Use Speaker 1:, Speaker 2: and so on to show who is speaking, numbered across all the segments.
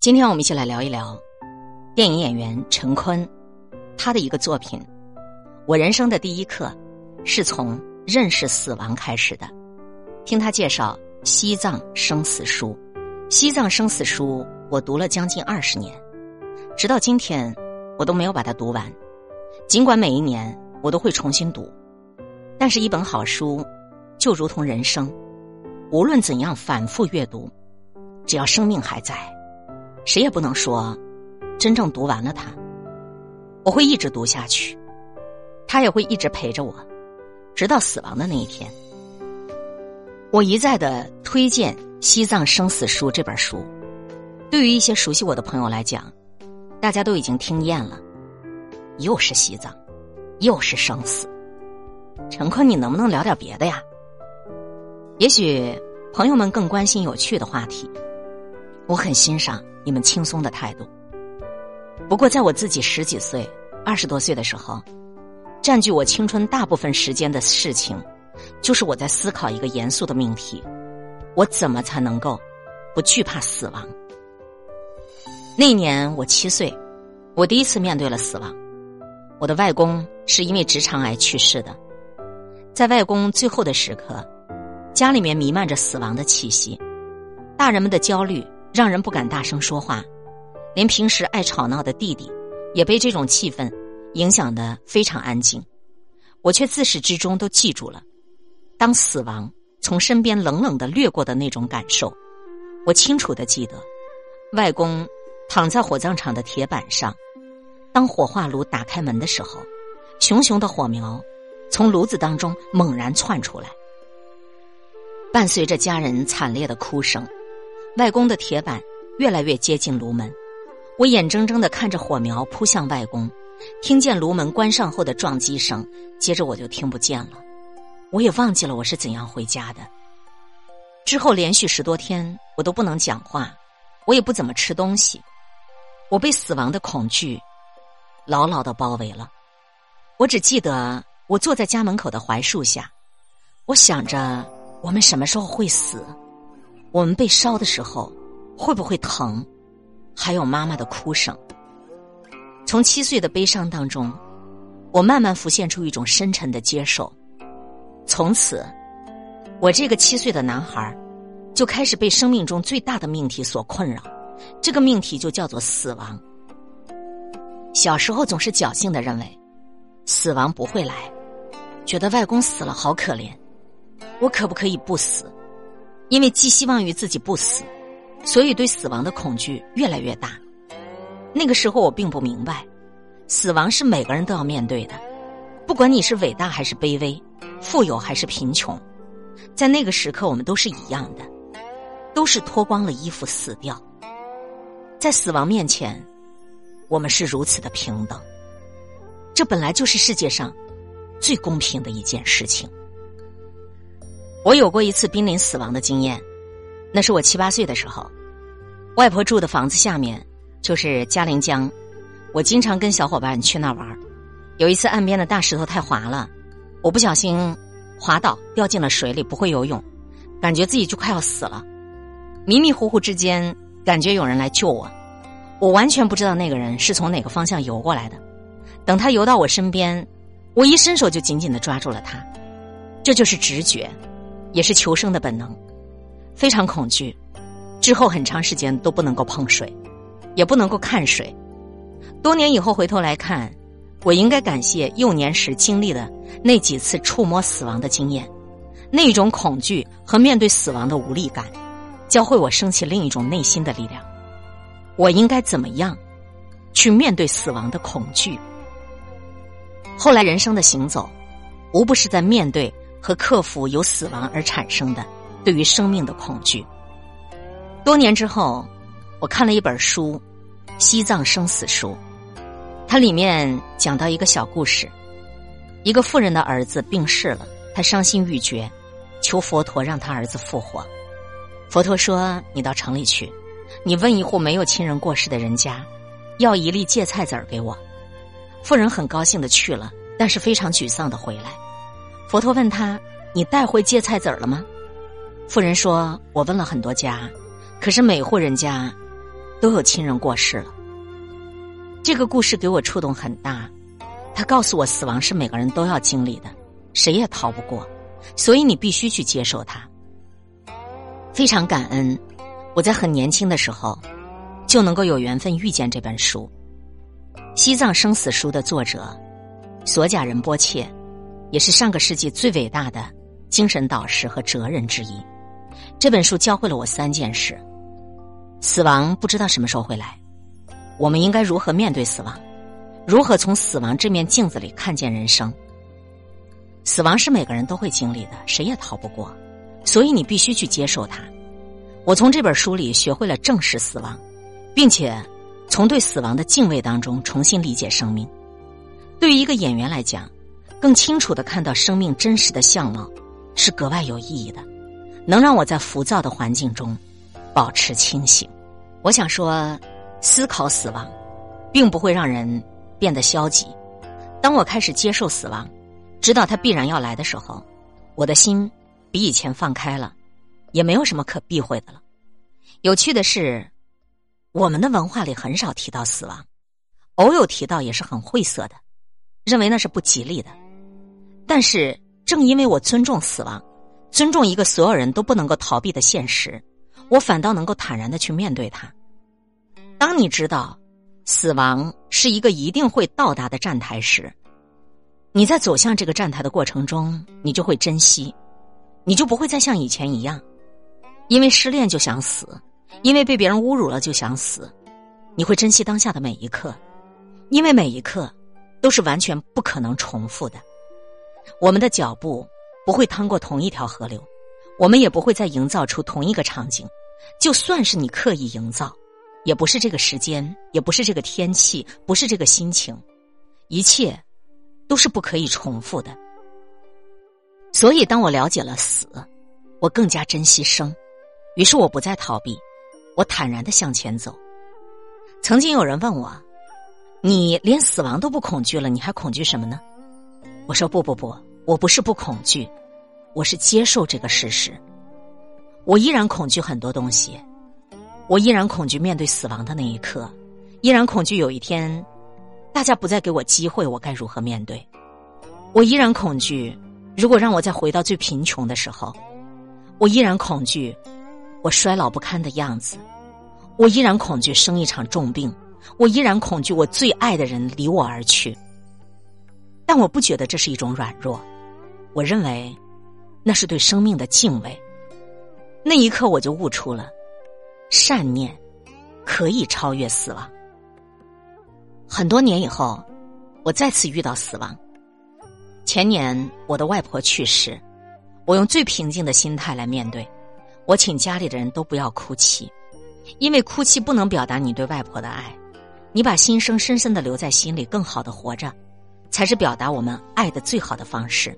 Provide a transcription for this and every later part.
Speaker 1: 今天我们一起来聊一聊电影演员陈坤，他的一个作品。我人生的第一课是从认识死亡开始的。听他介绍《西藏生死书》，《西藏生死书》我读了将近二十年，直到今天我都没有把它读完。尽管每一年我都会重新读，但是一本好书就如同人生，无论怎样反复阅读，只要生命还在。谁也不能说真正读完了它，我会一直读下去，他也会一直陪着我，直到死亡的那一天。我一再的推荐《西藏生死书》这本书，对于一些熟悉我的朋友来讲，大家都已经听厌了，又是西藏，又是生死。陈坤，你能不能聊点别的呀？也许朋友们更关心有趣的话题，我很欣赏。你们轻松的态度。不过，在我自己十几岁、二十多岁的时候，占据我青春大部分时间的事情，就是我在思考一个严肃的命题：我怎么才能够不惧怕死亡？那年我七岁，我第一次面对了死亡。我的外公是因为直肠癌去世的，在外公最后的时刻，家里面弥漫着死亡的气息，大人们的焦虑。让人不敢大声说话，连平时爱吵闹的弟弟，也被这种气氛影响的非常安静。我却自始至终都记住了，当死亡从身边冷冷的掠过的那种感受。我清楚的记得，外公躺在火葬场的铁板上，当火化炉打开门的时候，熊熊的火苗从炉子当中猛然窜出来，伴随着家人惨烈的哭声。外公的铁板越来越接近炉门，我眼睁睁的看着火苗扑向外公，听见炉门关上后的撞击声，接着我就听不见了，我也忘记了我是怎样回家的。之后连续十多天，我都不能讲话，我也不怎么吃东西，我被死亡的恐惧牢牢的包围了。我只记得我坐在家门口的槐树下，我想着我们什么时候会死。我们被烧的时候会不会疼？还有妈妈的哭声。从七岁的悲伤当中，我慢慢浮现出一种深沉的接受。从此，我这个七岁的男孩就开始被生命中最大的命题所困扰。这个命题就叫做死亡。小时候总是侥幸的认为死亡不会来，觉得外公死了好可怜，我可不可以不死？因为寄希望于自己不死，所以对死亡的恐惧越来越大。那个时候我并不明白，死亡是每个人都要面对的，不管你是伟大还是卑微，富有还是贫穷，在那个时刻我们都是一样的，都是脱光了衣服死掉。在死亡面前，我们是如此的平等，这本来就是世界上最公平的一件事情。我有过一次濒临死亡的经验，那是我七八岁的时候，外婆住的房子下面就是嘉陵江，我经常跟小伙伴去那儿玩。有一次岸边的大石头太滑了，我不小心滑倒掉进了水里，不会游泳，感觉自己就快要死了。迷迷糊糊之间，感觉有人来救我，我完全不知道那个人是从哪个方向游过来的。等他游到我身边，我一伸手就紧紧的抓住了他，这就是直觉。也是求生的本能，非常恐惧。之后很长时间都不能够碰水，也不能够看水。多年以后回头来看，我应该感谢幼年时经历的那几次触摸死亡的经验，那种恐惧和面对死亡的无力感，教会我升起另一种内心的力量。我应该怎么样去面对死亡的恐惧？后来人生的行走，无不是在面对。和克服由死亡而产生的对于生命的恐惧。多年之后，我看了一本书《西藏生死书》，它里面讲到一个小故事：一个富人的儿子病逝了，他伤心欲绝，求佛陀让他儿子复活。佛陀说：“你到城里去，你问一户没有亲人过世的人家，要一粒芥菜籽儿给我。”富人很高兴的去了，但是非常沮丧的回来。佛陀问他：“你带回芥菜籽儿了吗？”妇人说：“我问了很多家，可是每户人家都有亲人过世了。这个故事给我触动很大，他告诉我，死亡是每个人都要经历的，谁也逃不过，所以你必须去接受它。非常感恩，我在很年轻的时候就能够有缘分遇见这本书，《西藏生死书》的作者索贾仁波切，也是上个世纪最伟大的精神导师和哲人之一。这本书教会了我三件事：死亡不知道什么时候会来。我们应该如何面对死亡？如何从死亡这面镜子里看见人生？死亡是每个人都会经历的，谁也逃不过，所以你必须去接受它。我从这本书里学会了正视死亡，并且从对死亡的敬畏当中重新理解生命。对于一个演员来讲，更清楚的看到生命真实的相貌是格外有意义的，能让我在浮躁的环境中保持清醒。我想说。思考死亡，并不会让人变得消极。当我开始接受死亡，知道它必然要来的时候，我的心比以前放开了，也没有什么可避讳的了。有趣的是，我们的文化里很少提到死亡，偶有提到也是很晦涩的，认为那是不吉利的。但是，正因为我尊重死亡，尊重一个所有人都不能够逃避的现实，我反倒能够坦然的去面对它。当你知道死亡是一个一定会到达的站台时，你在走向这个站台的过程中，你就会珍惜，你就不会再像以前一样，因为失恋就想死，因为被别人侮辱了就想死。你会珍惜当下的每一刻，因为每一刻都是完全不可能重复的。我们的脚步不会趟过同一条河流，我们也不会再营造出同一个场景，就算是你刻意营造。也不是这个时间，也不是这个天气，不是这个心情，一切都是不可以重复的。所以，当我了解了死，我更加珍惜生。于是，我不再逃避，我坦然的向前走。曾经有人问我：“你连死亡都不恐惧了，你还恐惧什么呢？”我说：“不不不，我不是不恐惧，我是接受这个事实。我依然恐惧很多东西。”我依然恐惧面对死亡的那一刻，依然恐惧有一天，大家不再给我机会，我该如何面对？我依然恐惧，如果让我再回到最贫穷的时候，我依然恐惧我衰老不堪的样子，我依然恐惧生一场重病，我依然恐惧我最爱的人离我而去。但我不觉得这是一种软弱，我认为那是对生命的敬畏。那一刻，我就悟出了。善念可以超越死亡。很多年以后，我再次遇到死亡。前年我的外婆去世，我用最平静的心态来面对。我请家里的人都不要哭泣，因为哭泣不能表达你对外婆的爱。你把心声深深的留在心里，更好的活着，才是表达我们爱的最好的方式。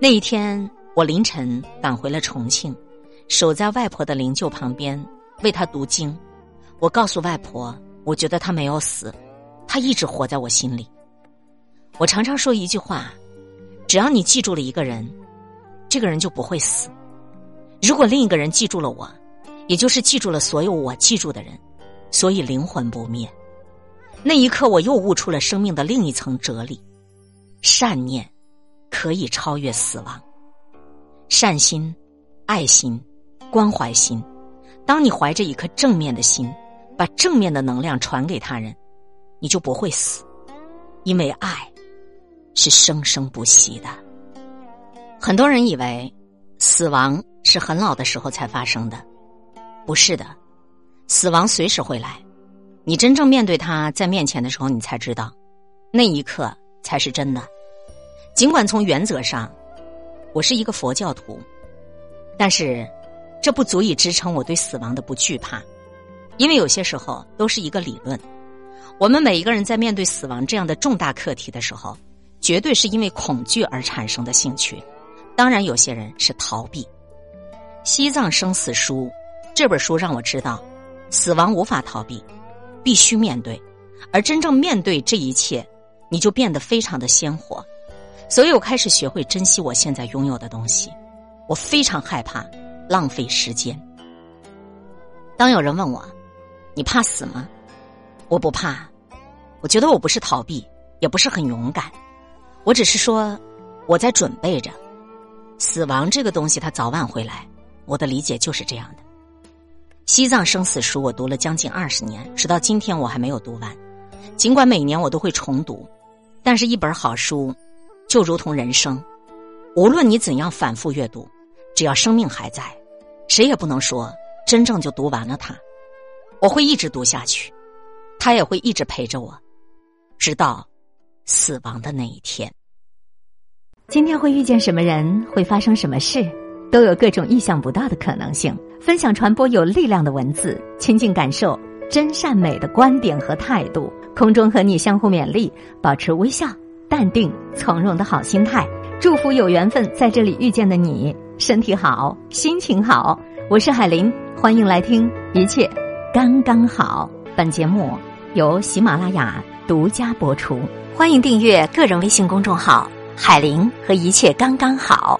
Speaker 1: 那一天，我凌晨赶回了重庆，守在外婆的灵柩旁边。为她读经，我告诉外婆，我觉得她没有死，他一直活在我心里。我常常说一句话：只要你记住了一个人，这个人就不会死。如果另一个人记住了我，也就是记住了所有我记住的人，所以灵魂不灭。那一刻，我又悟出了生命的另一层哲理：善念可以超越死亡，善心、爱心、关怀心。当你怀着一颗正面的心，把正面的能量传给他人，你就不会死，因为爱是生生不息的。很多人以为死亡是很老的时候才发生的，不是的，死亡随时会来。你真正面对他在面前的时候，你才知道，那一刻才是真的。尽管从原则上，我是一个佛教徒，但是。这不足以支撑我对死亡的不惧怕，因为有些时候都是一个理论。我们每一个人在面对死亡这样的重大课题的时候，绝对是因为恐惧而产生的兴趣。当然，有些人是逃避。《西藏生死书》这本书让我知道，死亡无法逃避，必须面对。而真正面对这一切，你就变得非常的鲜活。所以我开始学会珍惜我现在拥有的东西。我非常害怕。浪费时间。当有人问我，你怕死吗？我不怕，我觉得我不是逃避，也不是很勇敢，我只是说我在准备着死亡这个东西，它早晚会来。我的理解就是这样的。西藏生死书我读了将近二十年，直到今天我还没有读完。尽管每年我都会重读，但是一本好书就如同人生，无论你怎样反复阅读，只要生命还在，谁也不能说真正就读完了它。我会一直读下去。他也会一直陪着我，直到死亡的那一天。
Speaker 2: 今天会遇见什么人，会发生什么事，都有各种意想不到的可能性。分享传播有力量的文字，亲近感受真善美的观点和态度。空中和你相互勉励，保持微笑、淡定、从容的好心态。祝福有缘分在这里遇见的你，身体好，心情好。我是海林，欢迎来听，一切刚刚好。本节目。由喜马拉雅独家播出，欢迎订阅个人微信公众号“海林”和一切刚刚好。